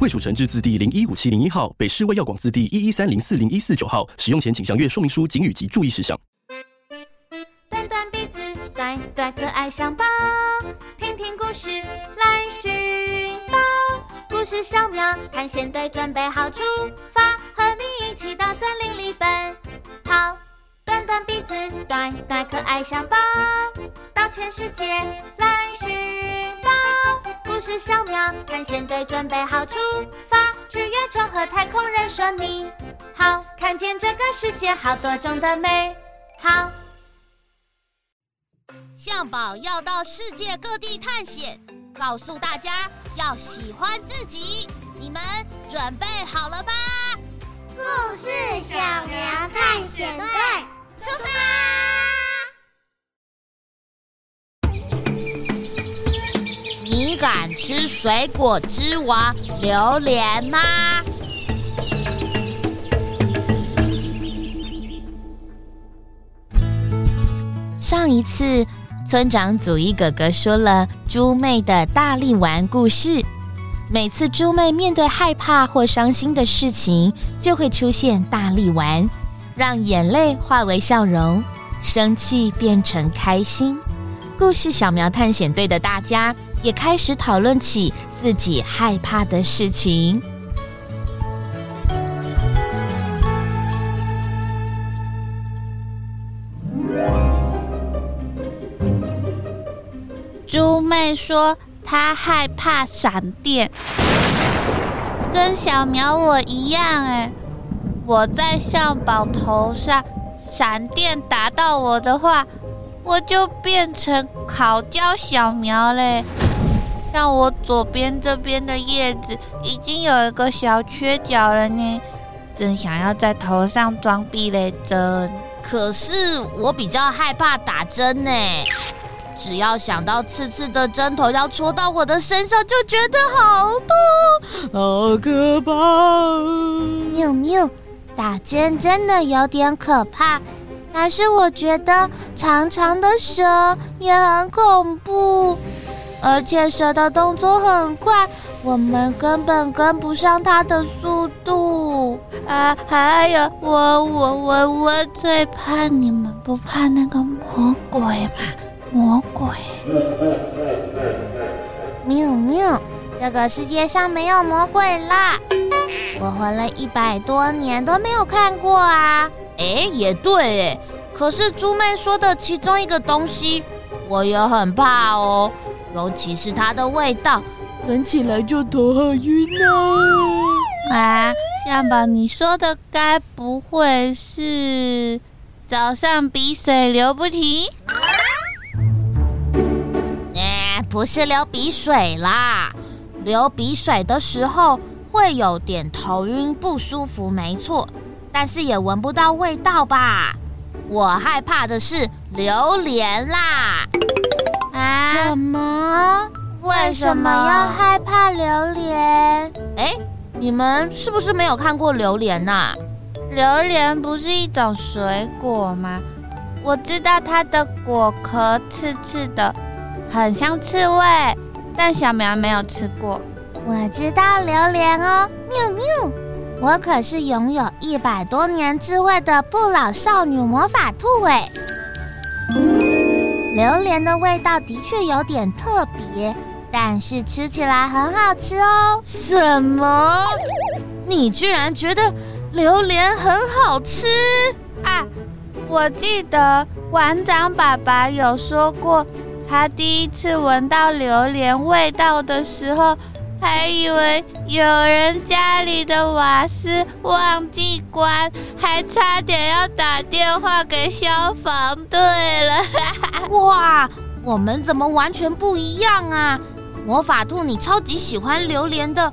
卫署成制字第零一五七零一号，北市卫药广字第一一三零四零一四九号。使用前请详阅说明书、警语及注意事项。短短鼻子，短短可爱象宝，听听故事来寻宝。故事小苗探险队准备好出发，和你一起到森林里奔跑。短短鼻子，短短可爱象宝，到全世界来寻。故事小苗探险队准备好出发，去月球和太空人说你好，看见这个世界好多种的美好。象宝要到世界各地探险，告诉大家要喜欢自己。你们准备好了吧？故事小苗探险队出发！吃水果之王榴莲吗？上一次，村长祖一哥哥说了猪妹的大力丸故事。每次猪妹面对害怕或伤心的事情，就会出现大力丸，让眼泪化为笑容，生气变成开心。故事小苗探险队的大家。也开始讨论起自己害怕的事情。猪妹说她害怕闪电，跟小苗我一样哎，我在象宝头上，闪电打到我的话，我就变成烤焦小苗嘞。像我左边这边的叶子已经有一个小缺角了呢，正想要在头上装避雷针，可是我比较害怕打针呢，只要想到刺刺的针头要戳到我的身上，就觉得好痛，好可怕。喵喵，打针真的有点可怕，但是我觉得长长的蛇也很恐怖。而且蛇的动作很快，我们根本跟不上它的速度啊！还有，我我我我最怕你们不怕那个魔鬼吗？魔鬼！喵喵，这个世界上没有魔鬼啦！我活了一百多年都没有看过啊！哎，也对哎，可是猪妹说的其中一个东西，我也很怕哦。尤其是它的味道，闻起来就头好晕呢。啊，象宝，你说的该不会是早上鼻水流不停？哎，不是流鼻水啦，流鼻水的时候会有点头晕不舒服，没错，但是也闻不到味道吧？我害怕的是榴莲啦。啊？什么？为什么要害怕榴莲？哎，你们是不是没有看过榴莲呐？榴莲不是一种水果吗？我知道它的果壳刺刺的，很像刺猬，但小苗没有吃过。我知道榴莲哦，喵喵！我可是拥有一百多年智慧的不老少女魔法兔哎。榴莲的味道的确有点特别，但是吃起来很好吃哦。什么？你居然觉得榴莲很好吃啊？我记得馆长爸爸有说过，他第一次闻到榴莲味道的时候。还以为有人家里的瓦斯忘记关，还差点要打电话给消防队了。哇，我们怎么完全不一样啊？魔法兔，你超级喜欢榴莲的，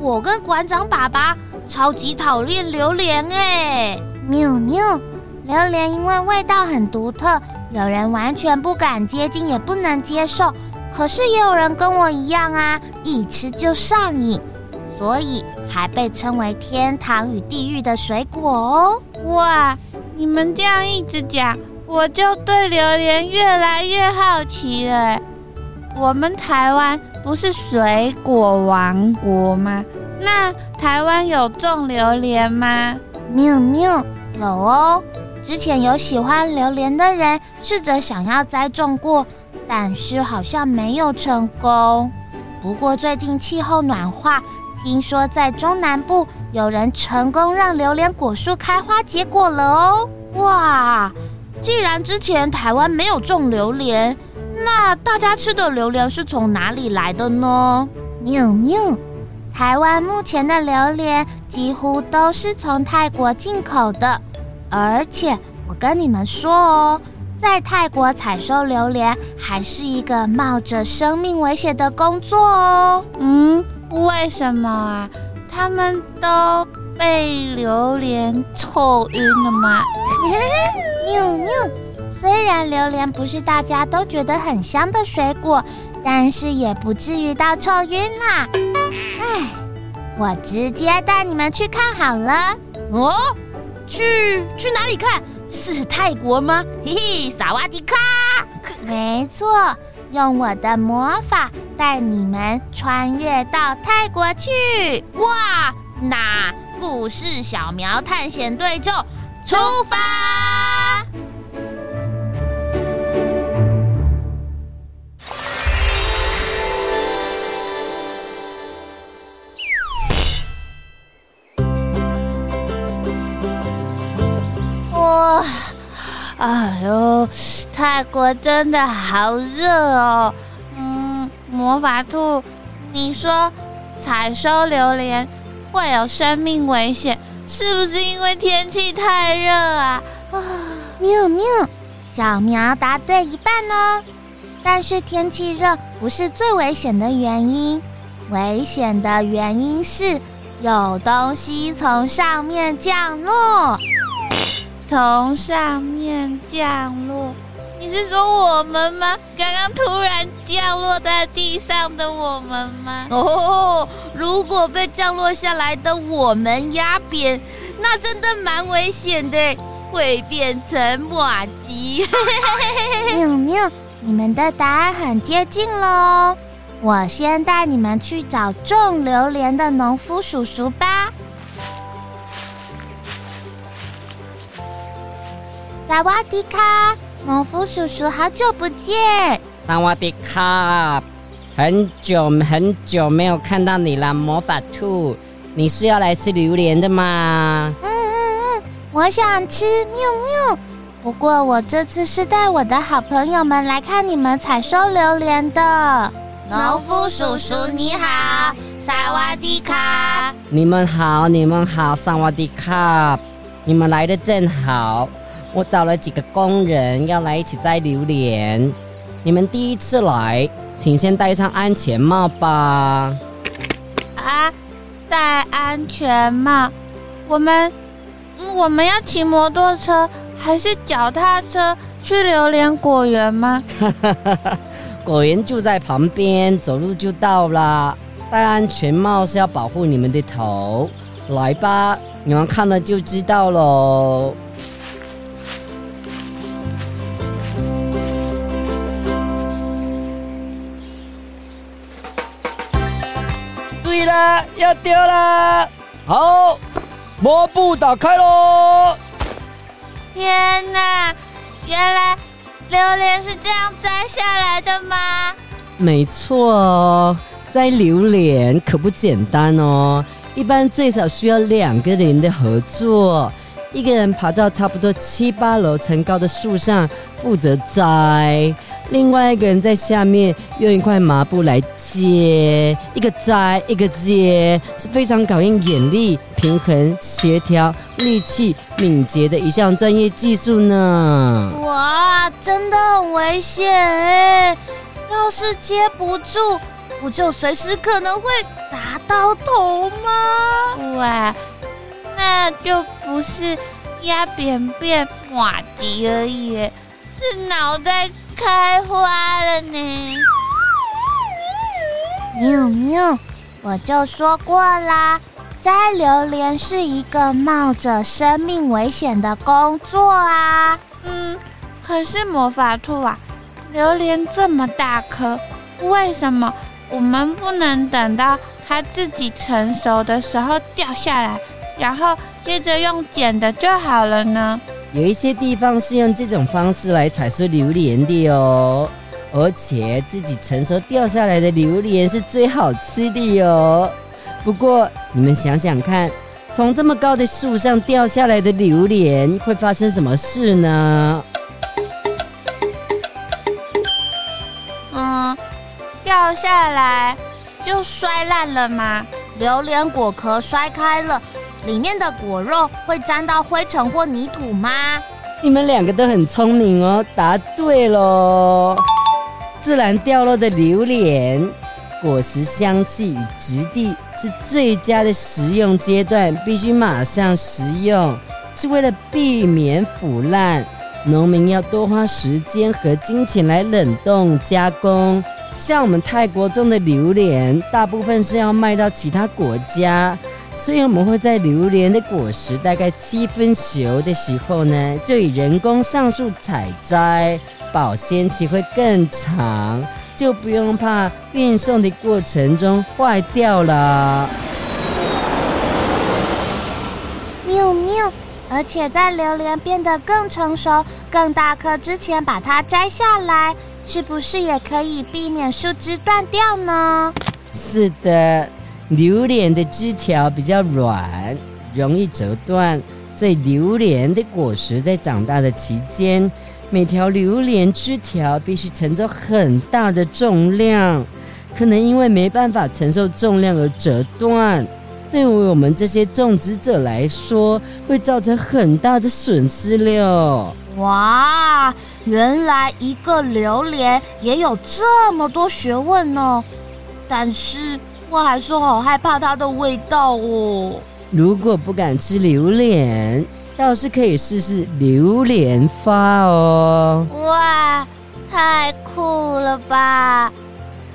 我跟馆长爸爸超级讨厌榴莲哎。喵喵，榴莲因为味道很独特，有人完全不敢接近，也不能接受。可是也有人跟我一样啊，一吃就上瘾，所以还被称为天堂与地狱的水果哦。哇，你们这样一直讲，我就对榴莲越来越好奇了。我们台湾不是水果王国吗？那台湾有种榴莲吗？喵喵，有哦。之前有喜欢榴莲的人试着想要栽种过，但是好像没有成功。不过最近气候暖化，听说在中南部有人成功让榴莲果树开花结果了哦。哇，既然之前台湾没有种榴莲，那大家吃的榴莲是从哪里来的呢？喵喵。台湾目前的榴莲几乎都是从泰国进口的，而且我跟你们说哦，在泰国采收榴莲还是一个冒着生命危险的工作哦。嗯，为什么啊？他们都被榴莲臭晕了吗？喵喵。虽然榴莲不是大家都觉得很香的水果，但是也不至于到臭晕啦。哎，我直接带你们去看好了。哦，去去哪里看？是泰国吗？嘿嘿，萨瓦迪卡！没错，用我的魔法带你们穿越到泰国去。哇，那故事小苗探险队就出发！国真的好热哦！嗯，魔法兔，你说采收榴莲会有生命危险，是不是因为天气太热啊？啊，喵喵，小苗答对一半哦。但是天气热不是最危险的原因，危险的原因是有东西从上面降落。从上面降落，你是说我们吗？刚刚突然降落在地上的我们吗？哦，如果被降落下来的我们压扁，那真的蛮危险的，会变成麻糬。喵喵，你们的答案很接近了哦。我先带你们去找种榴莲的农夫叔叔吧。萨瓦迪卡，农夫叔叔，好久不见！萨瓦迪卡，很久很久没有看到你了，魔法兔，你是要来吃榴莲的吗？嗯嗯嗯，我想吃，喵喵。不过我这次是带我的好朋友们来看你们采收榴莲的。农夫叔叔你好，萨瓦迪卡。你们好，你们好，萨瓦迪卡，你们来的正好。我找了几个工人要来一起摘榴莲，你们第一次来，请先戴上安全帽吧。啊，戴安全帽？我们我们要骑摩托车还是脚踏车去榴莲果园吗？果园就在旁边，走路就到了。戴安全帽是要保护你们的头。来吧，你们看了就知道喽。了，要丢了！好，抹布打开喽！天哪，原来榴莲是这样摘下来的吗？没错，摘榴莲可不简单哦，一般最少需要两个人的合作，一个人爬到差不多七八楼层高的树上负责摘。另外一个人在下面用一块麻布来接，一个摘一个接，是非常考验眼力、平衡、协调、力气、敏捷的一项专业技术呢。哇，真的很危险哎！要是接不住，不就随时可能会砸到头吗？哇，那就不是压扁变麻糬而已，是脑袋开花了呢。喵喵，我就说过啦，摘榴莲是一个冒着生命危险的工作啊。嗯，可是魔法兔啊，榴莲这么大颗，为什么我们不能等到它自己成熟的时候掉下来，然后接着用捡的就好了呢？有一些地方是用这种方式来采收榴莲的哦，而且自己成熟掉下来的榴莲是最好吃的哟。不过你们想想看。从这么高的树上掉下来的榴莲会发生什么事呢？嗯，掉下来就摔烂了吗？榴莲果壳摔开了，里面的果肉会沾到灰尘或泥土吗？你们两个都很聪明哦，答对喽！自然掉落的榴莲。果实香气与质地是最佳的食用阶段，必须马上食用，是为了避免腐烂。农民要多花时间和金钱来冷冻加工。像我们泰国种的榴莲，大部分是要卖到其他国家，所以我们会在榴莲的果实大概七分熟的时候呢，就以人工上树采摘，保鲜期会更长。就不用怕运送的过程中坏掉了。喵喵！而且在榴莲变得更成熟、更大颗之前把它摘下来，是不是也可以避免树枝断掉呢？是的，榴莲的枝条比较软，容易折断，所以榴莲的果实在长大的期间。每条榴莲枝条必须承受很大的重量，可能因为没办法承受重量而折断，对于我们这些种植者来说，会造成很大的损失了。哇，原来一个榴莲也有这么多学问呢！但是我还是好害怕它的味道哦。如果不敢吃榴莲，倒是可以试试榴莲花哦！哇，太酷了吧！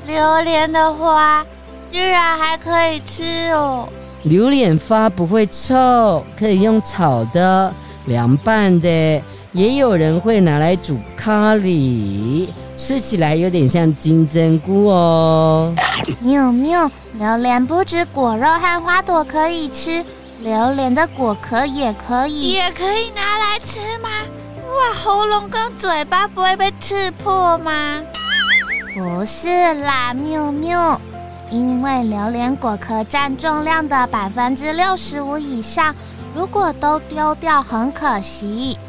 榴莲的花居然还可以吃哦！榴莲花不会臭，可以用炒的、凉拌的，也有人会拿来煮咖喱，吃起来有点像金针菇哦。喵喵，榴莲不止果肉和花朵可以吃。榴莲的果壳也可以，也可以拿来吃吗？哇，喉咙跟嘴巴不会被刺破吗？不是啦，喵喵，因为榴莲果壳占重量的百分之六十五以上，如果都丢掉很可惜。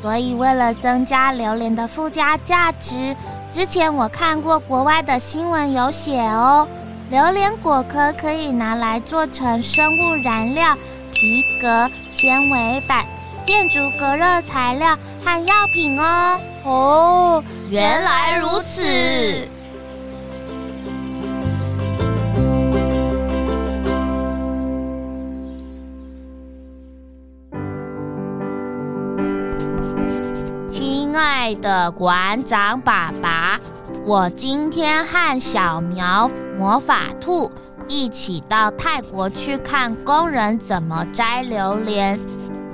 所以为了增加榴莲的附加价值，之前我看过国外的新闻有写哦，榴莲果壳可以拿来做成生物燃料。皮革、纤维板、建筑隔热材料和药品哦。哦，原来如此。亲爱的馆长爸爸，我今天和小苗魔法兔。一起到泰国去看工人怎么摘榴莲，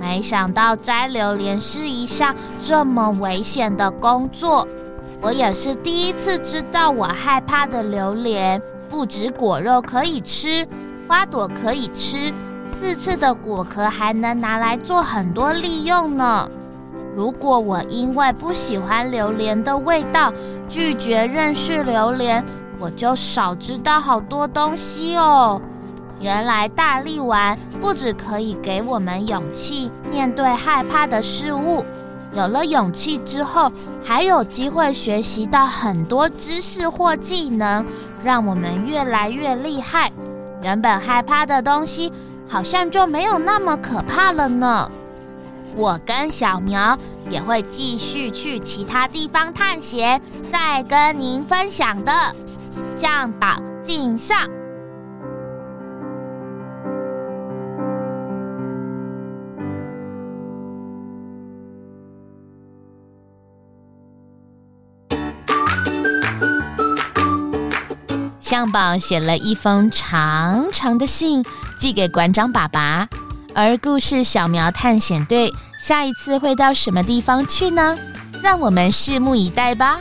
没想到摘榴莲是一项这么危险的工作。我也是第一次知道，我害怕的榴莲不止果肉可以吃，花朵可以吃，刺刺的果壳还能拿来做很多利用呢。如果我因为不喜欢榴莲的味道，拒绝认识榴莲，我就少知道好多东西哦。原来大力丸不只可以给我们勇气面对害怕的事物，有了勇气之后，还有机会学习到很多知识或技能，让我们越来越厉害。原本害怕的东西，好像就没有那么可怕了呢。我跟小苗也会继续去其他地方探险再跟您分享的向宝敬上。向宝写了一封长长的信寄给馆长爸爸。而故事小苗探险队下一次会到什么地方去呢？让我们拭目以待吧。